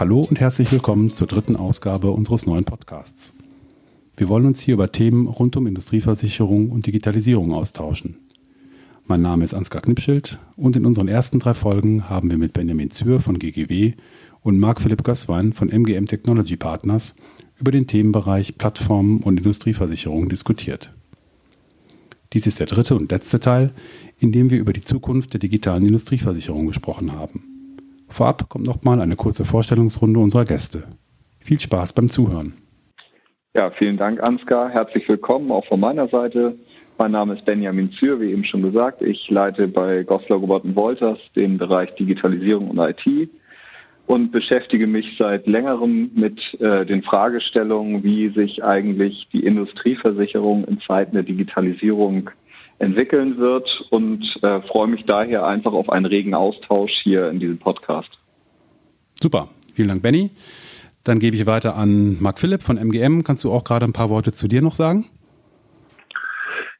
Hallo und herzlich willkommen zur dritten Ausgabe unseres neuen Podcasts. Wir wollen uns hier über Themen rund um Industrieversicherung und Digitalisierung austauschen. Mein Name ist Ansgar Knipschild und in unseren ersten drei Folgen haben wir mit Benjamin Zür von GGW und Marc-Philipp Gößwein von MGM Technology Partners über den Themenbereich Plattformen und Industrieversicherung diskutiert. Dies ist der dritte und letzte Teil, in dem wir über die Zukunft der digitalen Industrieversicherung gesprochen haben. Vorab kommt nochmal eine kurze Vorstellungsrunde unserer Gäste. Viel Spaß beim Zuhören. Ja, vielen Dank, Ansgar. Herzlich willkommen auch von meiner Seite. Mein Name ist Benjamin Zür, wie eben schon gesagt. Ich leite bei Goslar Robert Wolters den Bereich Digitalisierung und IT und beschäftige mich seit längerem mit äh, den Fragestellungen, wie sich eigentlich die Industrieversicherung in Zeiten der Digitalisierung entwickeln wird und äh, freue mich daher einfach auf einen regen Austausch hier in diesem Podcast. Super, vielen Dank, Benny. Dann gebe ich weiter an Marc Philipp von MGM. Kannst du auch gerade ein paar Worte zu dir noch sagen?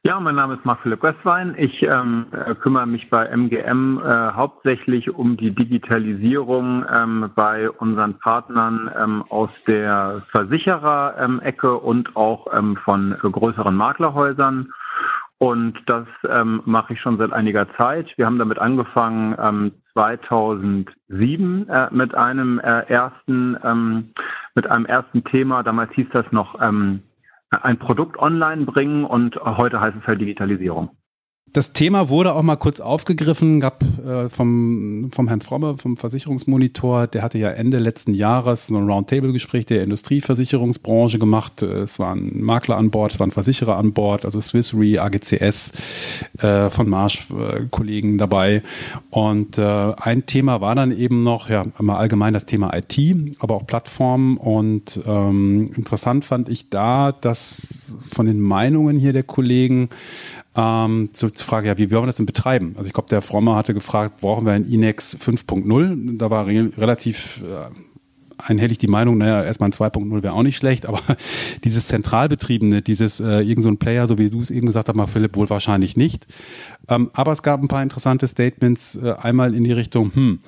Ja, mein Name ist Marc-Philipp Westwein. Ich ähm, äh, kümmere mich bei MGM äh, hauptsächlich um die Digitalisierung ähm, bei unseren Partnern ähm, aus der Versicherer-Ecke und auch ähm, von äh, größeren Maklerhäusern. Und das ähm, mache ich schon seit einiger Zeit. Wir haben damit angefangen ähm, 2007 äh, mit einem äh, ersten ähm, mit einem ersten Thema. Damals hieß das noch ähm, ein Produkt online bringen und heute heißt es halt Digitalisierung. Das Thema wurde auch mal kurz aufgegriffen, gab äh, vom, vom Herrn Fromme, vom Versicherungsmonitor, der hatte ja Ende letzten Jahres so ein Roundtable-Gespräch der Industrieversicherungsbranche gemacht. Es waren Makler an Bord, es waren Versicherer an Bord, also Swiss Re, AGCS, äh, von Marsch äh, dabei. Und äh, ein Thema war dann eben noch, ja, mal allgemein das Thema IT, aber auch Plattformen. Und ähm, interessant fand ich da, dass von den Meinungen hier der Kollegen ähm, zur Frage, ja, wie wollen wir das denn betreiben? Also ich glaube, der Frommer hatte gefragt, brauchen wir ein Inex 5.0? Da war re relativ äh, einhellig die Meinung, naja, erstmal ein 2.0 wäre auch nicht schlecht, aber dieses Zentralbetriebene, dieses äh, irgend so Player, so wie du es eben gesagt hast, mal Philipp, wohl wahrscheinlich nicht. Ähm, aber es gab ein paar interessante Statements, äh, einmal in die Richtung, hm,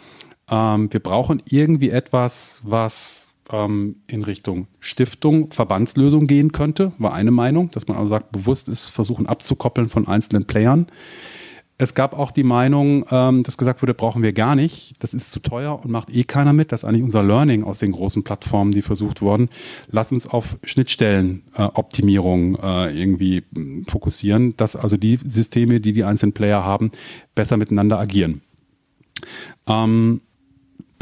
ähm, wir brauchen irgendwie etwas, was ähm, in Richtung Stiftung, Verbandslösung gehen könnte, war eine Meinung, dass man also sagt, bewusst ist, versuchen abzukoppeln von einzelnen Playern. Es gab auch die Meinung, ähm, dass gesagt wurde, brauchen wir gar nicht, das ist zu teuer und macht eh keiner mit. Das ist eigentlich unser Learning aus den großen Plattformen, die versucht wurden. Lass uns auf Schnittstellenoptimierung äh, äh, irgendwie hm, fokussieren, dass also die Systeme, die die einzelnen Player haben, besser miteinander agieren. Ähm,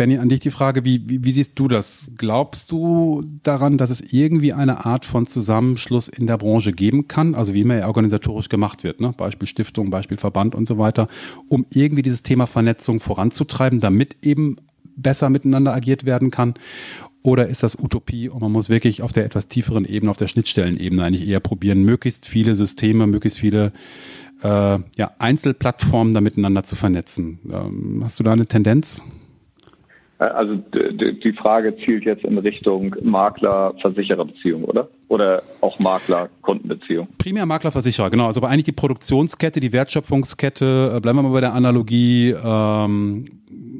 Benny, an dich die Frage, wie, wie, wie, siehst du das? Glaubst du daran, dass es irgendwie eine Art von Zusammenschluss in der Branche geben kann, also wie immer ja organisatorisch gemacht wird, ne? Beispiel Stiftung, Beispiel Verband und so weiter, um irgendwie dieses Thema Vernetzung voranzutreiben, damit eben besser miteinander agiert werden kann? Oder ist das Utopie und man muss wirklich auf der etwas tieferen Ebene, auf der Schnittstellenebene eigentlich eher probieren, möglichst viele Systeme, möglichst viele äh, ja, Einzelplattformen da miteinander zu vernetzen? Ähm, hast du da eine Tendenz? Äh, also die Frage zielt jetzt in Richtung Makler-Versicherer-Beziehung, oder? Oder auch Makler-Kundenbeziehung? Primär Makler-Versicherer, genau. Also aber eigentlich die Produktionskette, die Wertschöpfungskette, äh, bleiben wir mal bei der Analogie, ähm,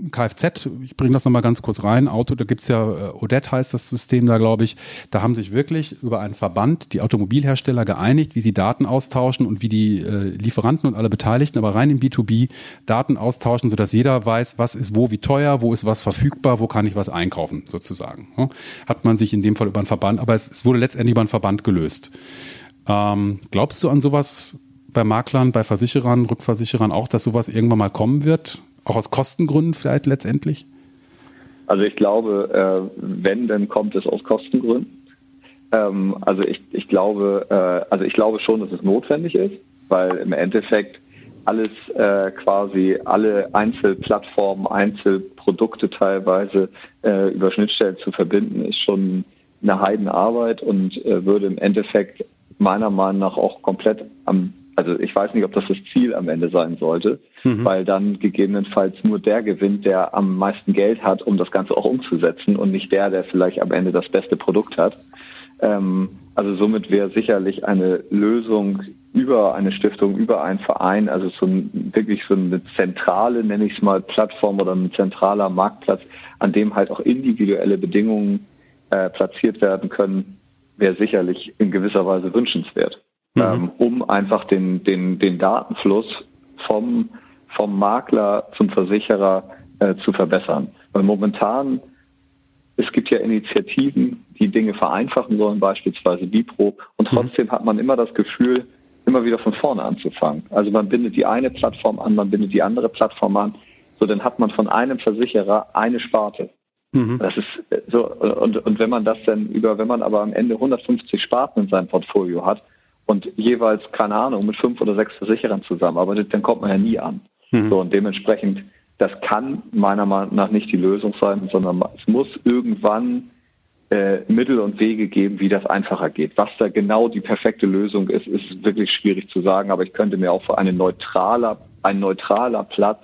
Kfz, ich bringe das nochmal ganz kurz rein, Auto, da gibt's ja, äh, Odette heißt das System da, glaube ich, da haben sich wirklich über einen Verband die Automobilhersteller geeinigt, wie sie Daten austauschen und wie die äh, Lieferanten und alle Beteiligten, aber rein im B2B Daten austauschen, sodass jeder weiß, was ist wo, wie teuer, wo ist was verfügbar, wo kann ich was einkaufen, sozusagen. Ja? Hat man sich in dem Fall über einen Verband, aber es, es wurde letztendlich über einen Verband gelöst. Ähm, glaubst du an sowas bei Maklern, bei Versicherern, Rückversicherern auch, dass sowas irgendwann mal kommen wird? Auch aus Kostengründen vielleicht letztendlich? Also ich glaube, äh, wenn, dann kommt es aus Kostengründen. Ähm, also ich, ich glaube, äh, also ich glaube schon, dass es notwendig ist, weil im Endeffekt alles äh, quasi alle Einzelplattformen, Einzelprodukte teilweise äh, über Schnittstellen zu verbinden, ist schon eine Heidenarbeit und äh, würde im Endeffekt meiner Meinung nach auch komplett am also ich weiß nicht, ob das das Ziel am Ende sein sollte, mhm. weil dann gegebenenfalls nur der gewinnt, der am meisten Geld hat, um das Ganze auch umzusetzen und nicht der, der vielleicht am Ende das beste Produkt hat. Ähm, also somit wäre sicherlich eine Lösung über eine Stiftung, über einen Verein, also so ein, wirklich so eine zentrale, nenne ich es mal, Plattform oder ein zentraler Marktplatz, an dem halt auch individuelle Bedingungen äh, platziert werden können, wäre sicherlich in gewisser Weise wünschenswert, mhm. ähm, um einfach den, den, den Datenfluss vom, vom Makler zum Versicherer äh, zu verbessern. Weil momentan, es gibt ja Initiativen, die Dinge vereinfachen sollen, beispielsweise Bipro, und mhm. trotzdem mhm. hat man immer das Gefühl, immer wieder von vorne anzufangen. Also man bindet die eine Plattform an, man bindet die andere Plattform an, so dann hat man von einem Versicherer eine Sparte. Mhm. Das ist so, und, und wenn man das dann über, wenn man aber am Ende 150 Sparten in seinem Portfolio hat und jeweils, keine Ahnung, mit fünf oder sechs Versicherern zusammenarbeitet, dann kommt man ja nie an. Mhm. So, und dementsprechend, das kann meiner Meinung nach nicht die Lösung sein, sondern es muss irgendwann äh, Mittel und Wege geben, wie das einfacher geht. Was da genau die perfekte Lösung ist, ist wirklich schwierig zu sagen, aber ich könnte mir auch für eine neutraler, ein neutraler Platz,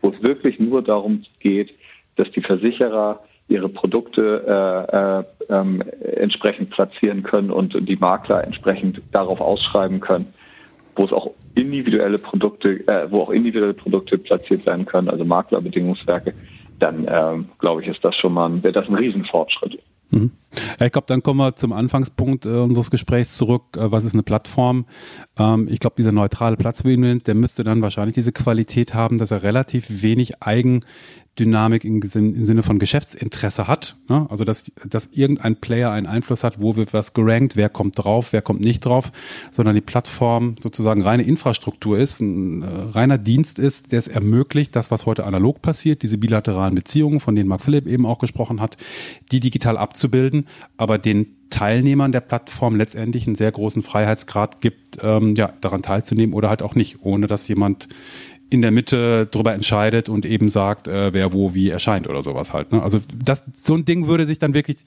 wo es wirklich nur darum geht, dass die Versicherer ihre Produkte äh, äh, ähm, entsprechend platzieren können und die Makler entsprechend darauf ausschreiben können, wo es auch individuelle Produkte, äh, wo auch individuelle Produkte platziert werden können, also Maklerbedingungswerke, dann ähm, glaube ich, ist das schon mal, wäre das ein Riesenfortschritt. Mhm. Ich glaube, dann kommen wir zum Anfangspunkt äh, unseres Gesprächs zurück. Äh, was ist eine Plattform? Ähm, ich glaube, dieser neutrale Platz, der müsste dann wahrscheinlich diese Qualität haben, dass er relativ wenig Eigen Dynamik im, im Sinne von Geschäftsinteresse hat. Ne? Also dass, dass irgendein Player einen Einfluss hat, wo wird was gerankt, wer kommt drauf, wer kommt nicht drauf, sondern die Plattform sozusagen reine Infrastruktur ist, ein äh, reiner Dienst ist, der es ermöglicht, das, was heute analog passiert, diese bilateralen Beziehungen, von denen Mark Philipp eben auch gesprochen hat, die digital abzubilden, aber den Teilnehmern der Plattform letztendlich einen sehr großen Freiheitsgrad gibt, ähm, ja, daran teilzunehmen oder halt auch nicht, ohne dass jemand in der Mitte drüber entscheidet und eben sagt, äh, wer wo wie erscheint oder sowas halt. Ne? Also das, so ein Ding würde sich dann wirklich.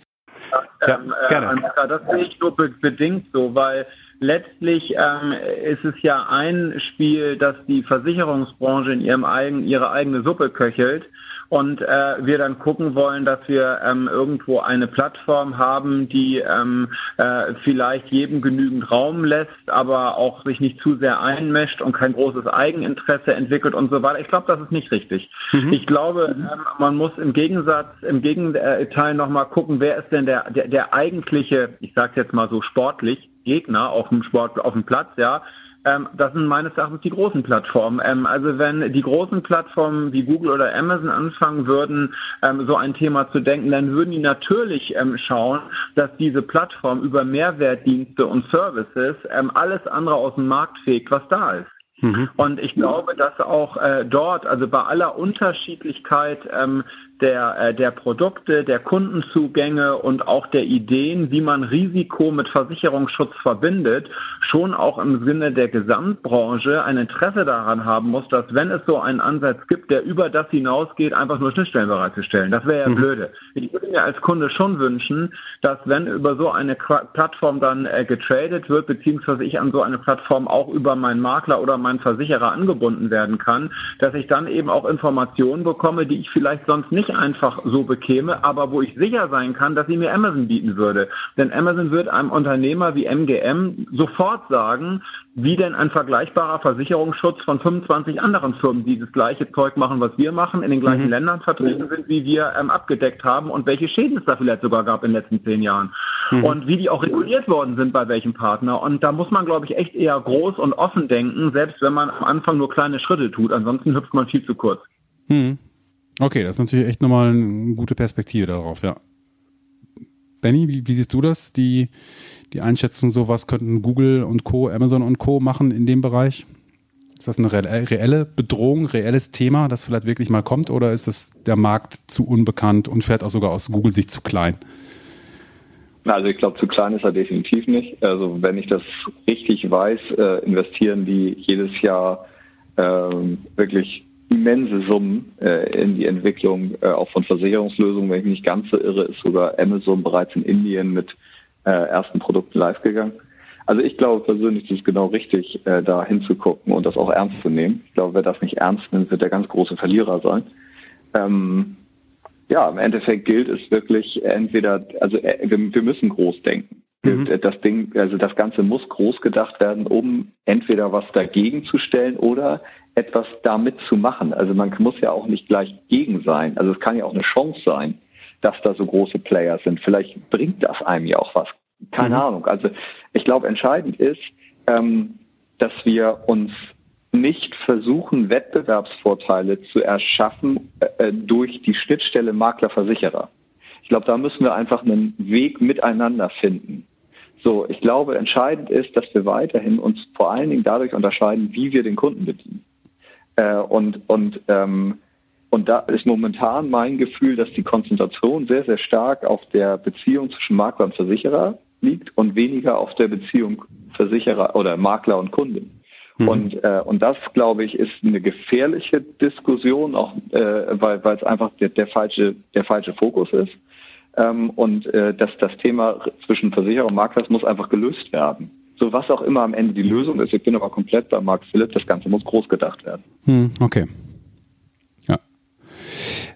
Ja, ähm, äh, gerne. Äh, das sehe ich nur be bedingt so, weil letztlich ähm, ist es ja ein Spiel, dass die Versicherungsbranche in ihrem eigen, ihre eigene Suppe köchelt und äh, wir dann gucken wollen, dass wir ähm, irgendwo eine Plattform haben, die ähm, äh, vielleicht jedem genügend Raum lässt, aber auch sich nicht zu sehr einmischt und kein großes Eigeninteresse entwickelt und so weiter. Ich glaube, das ist nicht richtig. Mhm. Ich glaube, ähm, man muss im Gegensatz, im Gegenteil nochmal gucken, wer ist denn der, der, der eigentliche, ich sage jetzt mal so sportlich, Gegner auf dem Sport, auf dem Platz, ja, ähm, das sind meines Erachtens die großen Plattformen. Ähm, also wenn die großen Plattformen wie Google oder Amazon anfangen würden, ähm, so ein Thema zu denken, dann würden die natürlich ähm, schauen, dass diese Plattform über Mehrwertdienste und Services ähm, alles andere aus dem Markt fegt, was da ist. Mhm. Und ich glaube, dass auch äh, dort, also bei aller Unterschiedlichkeit ähm, der, äh, der Produkte, der Kundenzugänge und auch der Ideen, wie man Risiko mit Versicherungsschutz verbindet, schon auch im Sinne der Gesamtbranche ein Interesse daran haben muss, dass wenn es so einen Ansatz gibt, der über das hinausgeht, einfach nur Schnittstellen bereitzustellen. Das wäre ja mhm. blöde. Ich würde mir als Kunde schon wünschen, dass wenn über so eine Plattform dann äh, getradet wird, beziehungsweise ich an so eine Plattform auch über meinen Makler oder meinen Versicherer angebunden werden kann, dass ich dann eben auch Informationen bekomme, die ich vielleicht sonst nicht einfach so bekäme, aber wo ich sicher sein kann, dass sie mir Amazon bieten würde. Denn Amazon wird einem Unternehmer wie MGM sofort sagen, wie denn ein vergleichbarer Versicherungsschutz von 25 anderen Firmen, die das gleiche Zeug machen, was wir machen, in den gleichen mhm. Ländern vertreten sind, wie wir ähm, abgedeckt haben und welche Schäden es da vielleicht sogar gab in den letzten zehn Jahren. Mhm. Und wie die auch reguliert worden sind bei welchem Partner. Und da muss man, glaube ich, echt eher groß und offen denken, selbst wenn man am Anfang nur kleine Schritte tut. Ansonsten hüpft man viel zu kurz. Mhm. Okay, das ist natürlich echt nochmal eine gute Perspektive darauf, ja. Benny, wie, wie, siehst du das? Die, die Einschätzung, so was könnten Google und Co., Amazon und Co. machen in dem Bereich? Ist das eine reelle Bedrohung, reelles Thema, das vielleicht wirklich mal kommt, oder ist das der Markt zu unbekannt und fährt auch sogar aus Google-Sicht zu klein? Also ich glaube, zu klein ist er definitiv nicht. Also wenn ich das richtig weiß, äh, investieren die jedes Jahr ähm, wirklich immense Summen äh, in die Entwicklung äh, auch von Versicherungslösungen. Wenn ich mich nicht ganz so irre, ist sogar Amazon bereits in Indien mit äh, ersten Produkten live gegangen. Also ich glaube persönlich, es ist genau richtig, äh, da hinzugucken und das auch ernst zu nehmen. Ich glaube, wer das nicht ernst nimmt, wird der ganz große Verlierer sein. Ähm, ja, im Endeffekt gilt es wirklich entweder, also äh, wir, wir müssen groß denken. Mhm. Das Ding, also das Ganze muss groß gedacht werden, um entweder was dagegen zu stellen oder etwas damit zu machen. Also man muss ja auch nicht gleich gegen sein. Also es kann ja auch eine Chance sein, dass da so große Player sind. Vielleicht bringt das einem ja auch was. Keine mhm. Ahnung. Also ich glaube, entscheidend ist, ähm, dass wir uns nicht versuchen, Wettbewerbsvorteile zu erschaffen äh, durch die Schnittstelle Makler-Versicherer. Ich glaube, da müssen wir einfach einen Weg miteinander finden. So, ich glaube, entscheidend ist, dass wir weiterhin uns vor allen Dingen dadurch unterscheiden, wie wir den Kunden bedienen. Äh, und und ähm, und da ist momentan mein Gefühl, dass die Konzentration sehr, sehr stark auf der Beziehung zwischen Makler und Versicherer liegt und weniger auf der Beziehung Versicherer oder Makler und Kunden. Mhm. Und, äh, und das, glaube ich, ist eine gefährliche Diskussion, auch äh, weil, weil es einfach der, der, falsche, der falsche Fokus ist. Ähm, und äh, dass das Thema zwischen Versicherer und Makler muss einfach gelöst werden. So was auch immer am Ende die Lösung ist. Ich bin aber komplett bei Mark Philipp. Das Ganze muss groß gedacht werden. Hm, okay. Ja.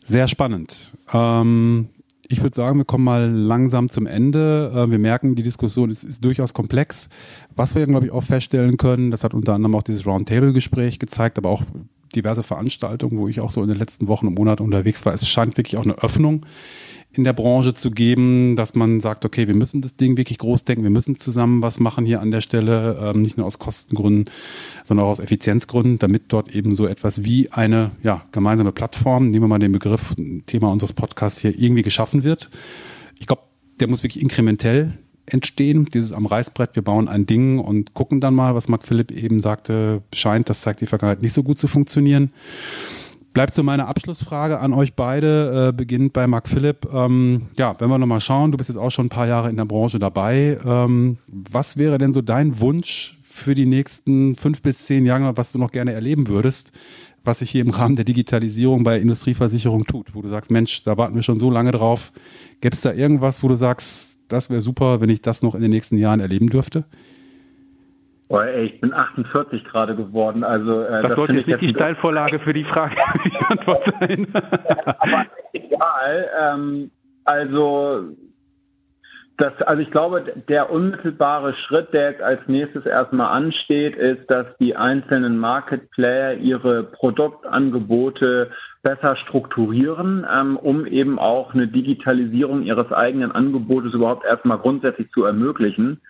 Sehr spannend. Ähm, ich würde sagen, wir kommen mal langsam zum Ende. Äh, wir merken, die Diskussion ist, ist durchaus komplex. Was wir, glaube ich, auch feststellen können, das hat unter anderem auch dieses Roundtable-Gespräch gezeigt, aber auch diverse Veranstaltungen, wo ich auch so in den letzten Wochen und Monaten unterwegs war. Es scheint wirklich auch eine Öffnung in der Branche zu geben, dass man sagt, okay, wir müssen das Ding wirklich groß denken, wir müssen zusammen was machen hier an der Stelle, ähm, nicht nur aus Kostengründen, sondern auch aus Effizienzgründen, damit dort eben so etwas wie eine ja, gemeinsame Plattform, nehmen wir mal den Begriff, Thema unseres Podcasts hier, irgendwie geschaffen wird. Ich glaube, der muss wirklich inkrementell entstehen, dieses am Reißbrett, wir bauen ein Ding und gucken dann mal, was Marc Philipp eben sagte, scheint, das zeigt die Vergangenheit nicht so gut zu funktionieren bleibt so meine Abschlussfrage an euch beide, äh, beginnt bei Marc Philipp. Ähm, ja, wenn wir nochmal schauen, du bist jetzt auch schon ein paar Jahre in der Branche dabei. Ähm, was wäre denn so dein Wunsch für die nächsten fünf bis zehn Jahre, was du noch gerne erleben würdest, was sich hier im Rahmen der Digitalisierung bei Industrieversicherung tut, wo du sagst, Mensch, da warten wir schon so lange drauf. Gäbe es da irgendwas, wo du sagst, das wäre super, wenn ich das noch in den nächsten Jahren erleben dürfte? Oh, ey, ich bin 48 gerade geworden. Also, äh, das, das sollte jetzt nicht die Steilvorlage für die Frage die Antwort sein. Aber egal. Ähm, also, das, also ich glaube, der unmittelbare Schritt, der jetzt als nächstes erstmal ansteht, ist, dass die einzelnen Market Player ihre Produktangebote besser strukturieren, ähm, um eben auch eine Digitalisierung ihres eigenen Angebotes überhaupt erstmal grundsätzlich zu ermöglichen.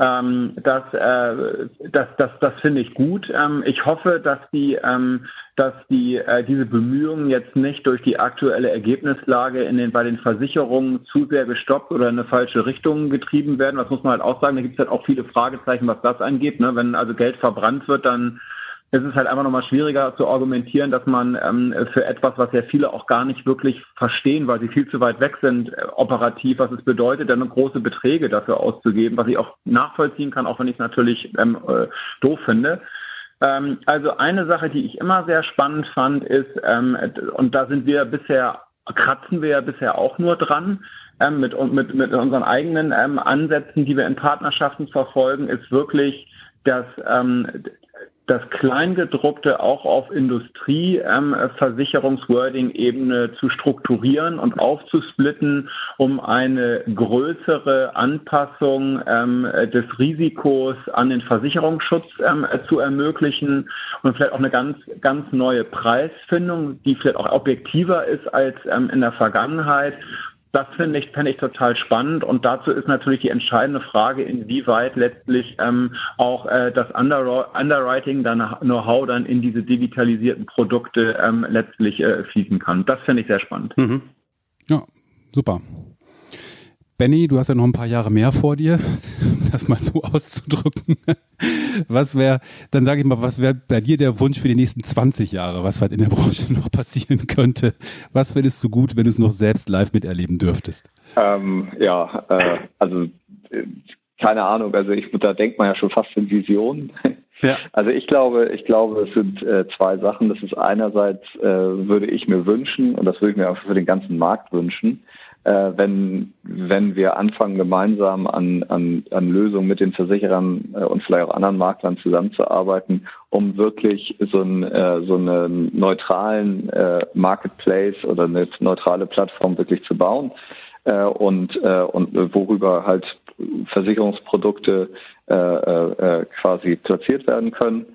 Ähm, das, äh, das, das, das finde ich gut. Ähm, ich hoffe, dass die, ähm, dass die, äh, diese Bemühungen jetzt nicht durch die aktuelle Ergebnislage in den, bei den Versicherungen zu sehr gestoppt oder in eine falsche Richtung getrieben werden. Das muss man halt auch sagen. Da gibt es halt auch viele Fragezeichen, was das angeht. Ne? Wenn also Geld verbrannt wird, dann es ist halt einfach nochmal schwieriger zu argumentieren, dass man ähm, für etwas, was ja viele auch gar nicht wirklich verstehen, weil sie viel zu weit weg sind, äh, operativ, was es bedeutet, dann große Beträge dafür auszugeben, was ich auch nachvollziehen kann, auch wenn ich es natürlich ähm, äh, doof finde. Ähm, also eine Sache, die ich immer sehr spannend fand, ist, ähm, und da sind wir bisher, kratzen wir ja bisher auch nur dran, ähm, mit, mit, mit unseren eigenen ähm, Ansätzen, die wir in Partnerschaften verfolgen, ist wirklich, dass ähm, das Kleingedruckte auch auf Industrieversicherungswording-Ebene ähm, zu strukturieren und aufzusplitten, um eine größere Anpassung ähm, des Risikos an den Versicherungsschutz ähm, zu ermöglichen und vielleicht auch eine ganz, ganz neue Preisfindung, die vielleicht auch objektiver ist als ähm, in der Vergangenheit das finde ich, fände ich total spannend und dazu ist natürlich die entscheidende Frage, inwieweit letztlich ähm, auch äh, das Under Underwriting, dann Know-how dann in diese digitalisierten Produkte ähm, letztlich äh, fließen kann. Das finde ich sehr spannend. Mhm. Ja, super. Benny, du hast ja noch ein paar Jahre mehr vor dir, das mal so auszudrücken. Was wäre, dann sage ich mal, was wäre bei dir der Wunsch für die nächsten 20 Jahre, was halt in der Branche noch passieren könnte? Was fändest du gut, wenn du es noch selbst live miterleben dürftest? Ähm, ja, äh, also äh, keine Ahnung, also ich, da denkt man ja schon fast in Visionen. Ja. Also ich glaube, ich glaube, es sind äh, zwei Sachen. Das ist einerseits äh, würde ich mir wünschen, und das würde ich mir auch für den ganzen Markt wünschen, äh, wenn, wenn wir anfangen, gemeinsam an, an, an Lösungen mit den Versicherern äh, und vielleicht auch anderen Maklern zusammenzuarbeiten, um wirklich so, ein, äh, so einen neutralen äh, Marketplace oder eine neutrale Plattform wirklich zu bauen äh, und, äh, und worüber halt Versicherungsprodukte äh, äh, quasi platziert werden können.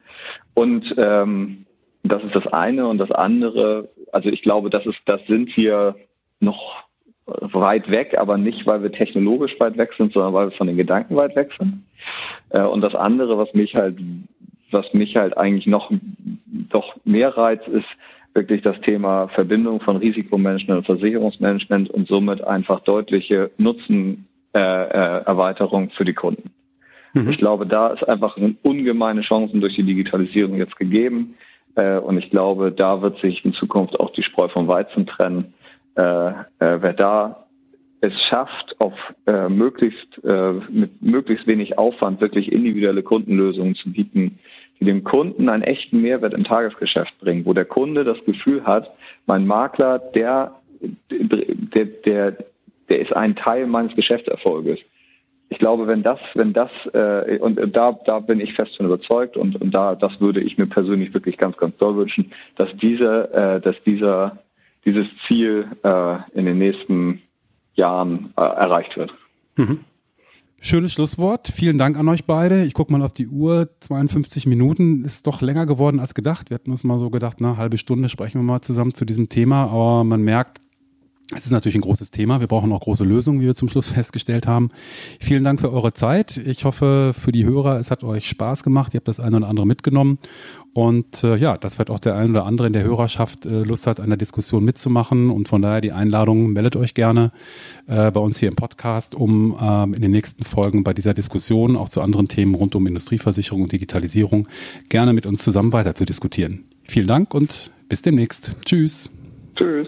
Und ähm, das ist das eine und das andere. Also ich glaube, das ist, das sind wir noch weit weg, aber nicht, weil wir technologisch weit weg sind, sondern weil wir von den Gedanken weit weg sind. Äh, und das andere, was mich halt, was mich halt eigentlich noch doch mehr reizt, ist wirklich das Thema Verbindung von Risikomanagement und Versicherungsmanagement und somit einfach deutliche Nutzenerweiterung äh, äh, für die Kunden. Mhm. Ich glaube, da ist einfach eine ungemeine Chancen durch die Digitalisierung jetzt gegeben. Und ich glaube, da wird sich in Zukunft auch die Spreu vom Weizen trennen. Äh, äh, wer da es schafft, auf äh, möglichst äh, mit möglichst wenig Aufwand wirklich individuelle Kundenlösungen zu bieten, die dem Kunden einen echten Mehrwert im Tagesgeschäft bringen, wo der Kunde das Gefühl hat, mein Makler, der der der der ist ein Teil meines Geschäftserfolges. Ich glaube, wenn das, wenn das äh, und da da bin ich fest von überzeugt und, und da das würde ich mir persönlich wirklich ganz ganz doll wünschen, dass diese äh, dass dieser dieses Ziel äh, in den nächsten Jahren äh, erreicht wird. Mhm. Schönes Schlusswort. Vielen Dank an euch beide. Ich gucke mal auf die Uhr. 52 Minuten ist doch länger geworden als gedacht. Wir hatten uns mal so gedacht, eine halbe Stunde sprechen wir mal zusammen zu diesem Thema. Aber man merkt, es ist natürlich ein großes Thema. Wir brauchen auch große Lösungen, wie wir zum Schluss festgestellt haben. Vielen Dank für eure Zeit. Ich hoffe, für die Hörer, es hat euch Spaß gemacht. Ihr habt das eine oder andere mitgenommen. Und äh, ja, das wird auch der ein oder andere in der Hörerschaft äh, Lust hat, an der Diskussion mitzumachen. Und von daher die Einladung, meldet euch gerne äh, bei uns hier im Podcast, um ähm, in den nächsten Folgen bei dieser Diskussion auch zu anderen Themen rund um Industrieversicherung und Digitalisierung gerne mit uns zusammen weiter zu diskutieren. Vielen Dank und bis demnächst. Tschüss. Tschüss.